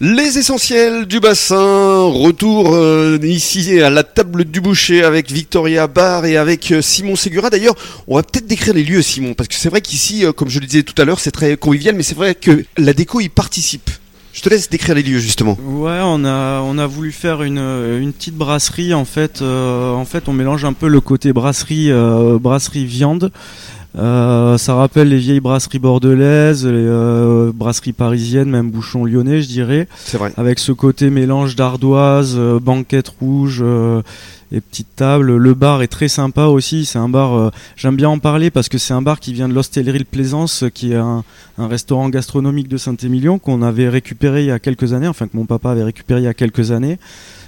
Les essentiels du bassin, retour euh, ici à la table du boucher avec Victoria Bar et avec euh, Simon Segura. D'ailleurs, on va peut-être décrire les lieux, Simon, parce que c'est vrai qu'ici, euh, comme je le disais tout à l'heure, c'est très convivial, mais c'est vrai que la déco y participe. Je te laisse décrire les lieux justement. Ouais, on a on a voulu faire une, une petite brasserie en fait. en fait, on mélange un peu le côté brasserie brasserie viande euh, ça rappelle les vieilles brasseries bordelaises, les euh, brasseries parisiennes, même Bouchon lyonnais, je dirais. C'est vrai. Avec ce côté mélange d'ardoise, euh, banquette rouge et petites tables. Le bar est très sympa aussi. C'est un bar, j'aime bien en parler parce que c'est un bar qui vient de l'Hostellerie Plaisance, qui est un, un restaurant gastronomique de Saint-Émilion qu'on avait récupéré il y a quelques années, enfin que mon papa avait récupéré il y a quelques années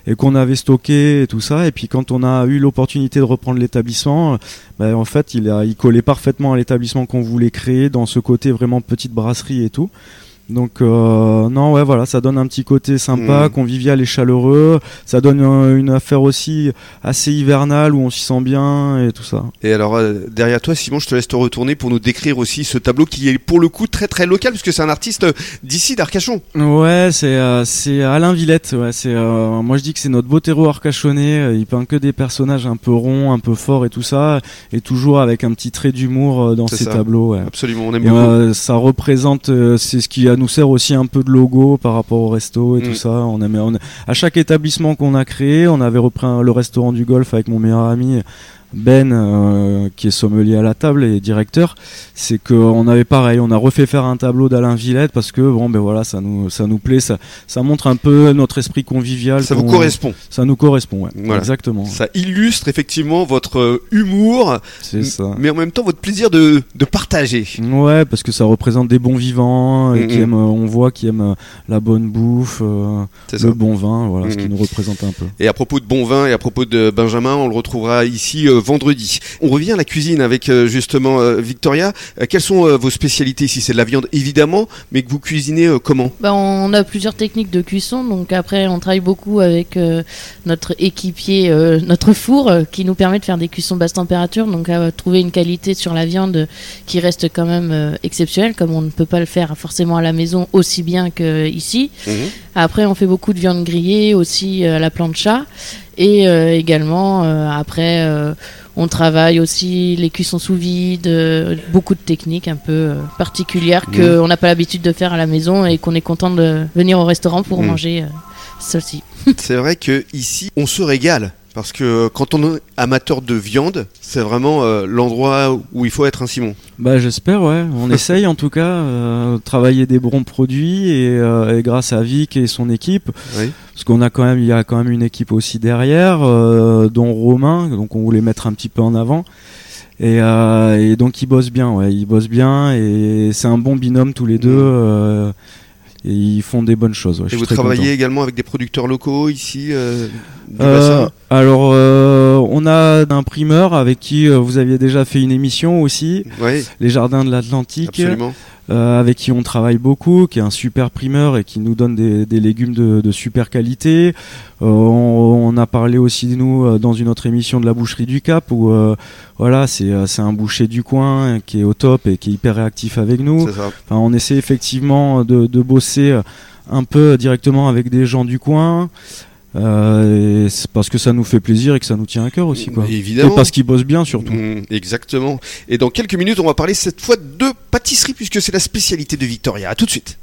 et qu'on avait stocké tout ça. Et puis quand on a eu l'opportunité de reprendre l'établissement, ben, en fait, il, a, il collait parfaitement à l'établissement qu'on voulait créer dans ce côté vraiment petite brasserie et tout. Donc euh, non ouais voilà ça donne un petit côté sympa, mm. convivial et chaleureux. Ça donne une affaire aussi assez hivernale où on s'y sent bien et tout ça. Et alors euh, derrière toi Simon, je te laisse te retourner pour nous décrire aussi ce tableau qui est pour le coup très très local puisque c'est un artiste d'ici d'Arcachon. Ouais c'est euh, c'est Alain Villette. Ouais c'est moi je dis que c'est notre beau terreau arcachonnais. Il peint que des personnages un peu ronds, un peu forts et tout ça et toujours avec un petit trait d'humour dans ses tableaux. Ouais. Absolument on aime beaucoup. ça représente c'est ce qui a nous sert aussi un peu de logo par rapport au resto et tout mm. ça. On, a, on à chaque établissement qu'on a créé, on avait repris le restaurant du golf avec mon meilleur ami ben, euh, qui est sommelier à la table et directeur, c'est qu'on avait pareil, on a refait faire un tableau d'Alain Villette parce que bon, ben voilà, ça nous, ça nous plaît, ça, ça montre un peu notre esprit convivial. Ça vous correspond. Ça nous correspond, ouais. Exactement. Ça illustre effectivement votre euh, humour, ça. mais en même temps votre plaisir de, de partager. Ouais, parce que ça représente des bons vivants et qui aiment, on voit qui aiment la bonne bouffe, euh, le bon vin, voilà, ce qui nous représente un peu. Et à propos de bon vin et à propos de Benjamin, on le retrouvera ici vendredi. On revient à la cuisine avec euh, justement euh, Victoria. Euh, quelles sont vos spécialités ici? C'est de la viande évidemment, mais que vous cuisinez comment? Bah, On a plusieurs techniques de cuisson. Donc après, on travaille beaucoup avec notre équipier, notre four, qui nous permet de faire des cuissons basse température. Donc à trouver une qualité sur la viande qui reste quand même exceptionnelle, comme on ne peut pas le faire forcément à la maison aussi bien qu'ici. Mmh. Après, on fait beaucoup de viande grillée aussi à la plancha. Et également, après, on travaille aussi les cuissons sous vide, euh, beaucoup de techniques un peu euh, particulières mmh. qu'on n'a pas l'habitude de faire à la maison et qu'on est content de venir au restaurant pour mmh. manger euh, ceci. C'est vrai que ici on se régale. Parce que quand on est amateur de viande, c'est vraiment l'endroit où il faut être un Simon. Bah j'espère ouais, on essaye en tout cas travailler des bons produits et, grâce à Vic et son équipe, oui. parce qu'on a quand même il y a quand même une équipe aussi derrière euh, dont Romain donc on voulait mettre un petit peu en avant. Et, euh, donc ils bossent bien ouais. Ils bossent bien et c'est un bon binôme tous les deux euh, et ils font des bonnes choses. et vous travaillez également avec des producteurs locaux ici Alors, on a un primeur avec qui vous aviez déjà fait une émission aussi, les Jardins de l'Atlantique. Euh, avec qui on travaille beaucoup, qui est un super primeur et qui nous donne des, légumes de, super qualité. Euh, on, a parlé aussi de nous euh, dans une autre émission de la boucherie du Cap où voilà c'est un boucher du coin qui est au top et qui est hyper réactif avec nous. on essaie effectivement de, de bosser un peu directement avec des gens du coin. Euh, parce que ça nous fait plaisir et que ça nous tient à cœur aussi quoi. Évidemment. Et parce qu'ils bossent bien surtout. Mmh, exactement. Et dans quelques minutes, on va parler cette fois de pâtisserie puisque c'est la spécialité de Victoria. À tout de suite.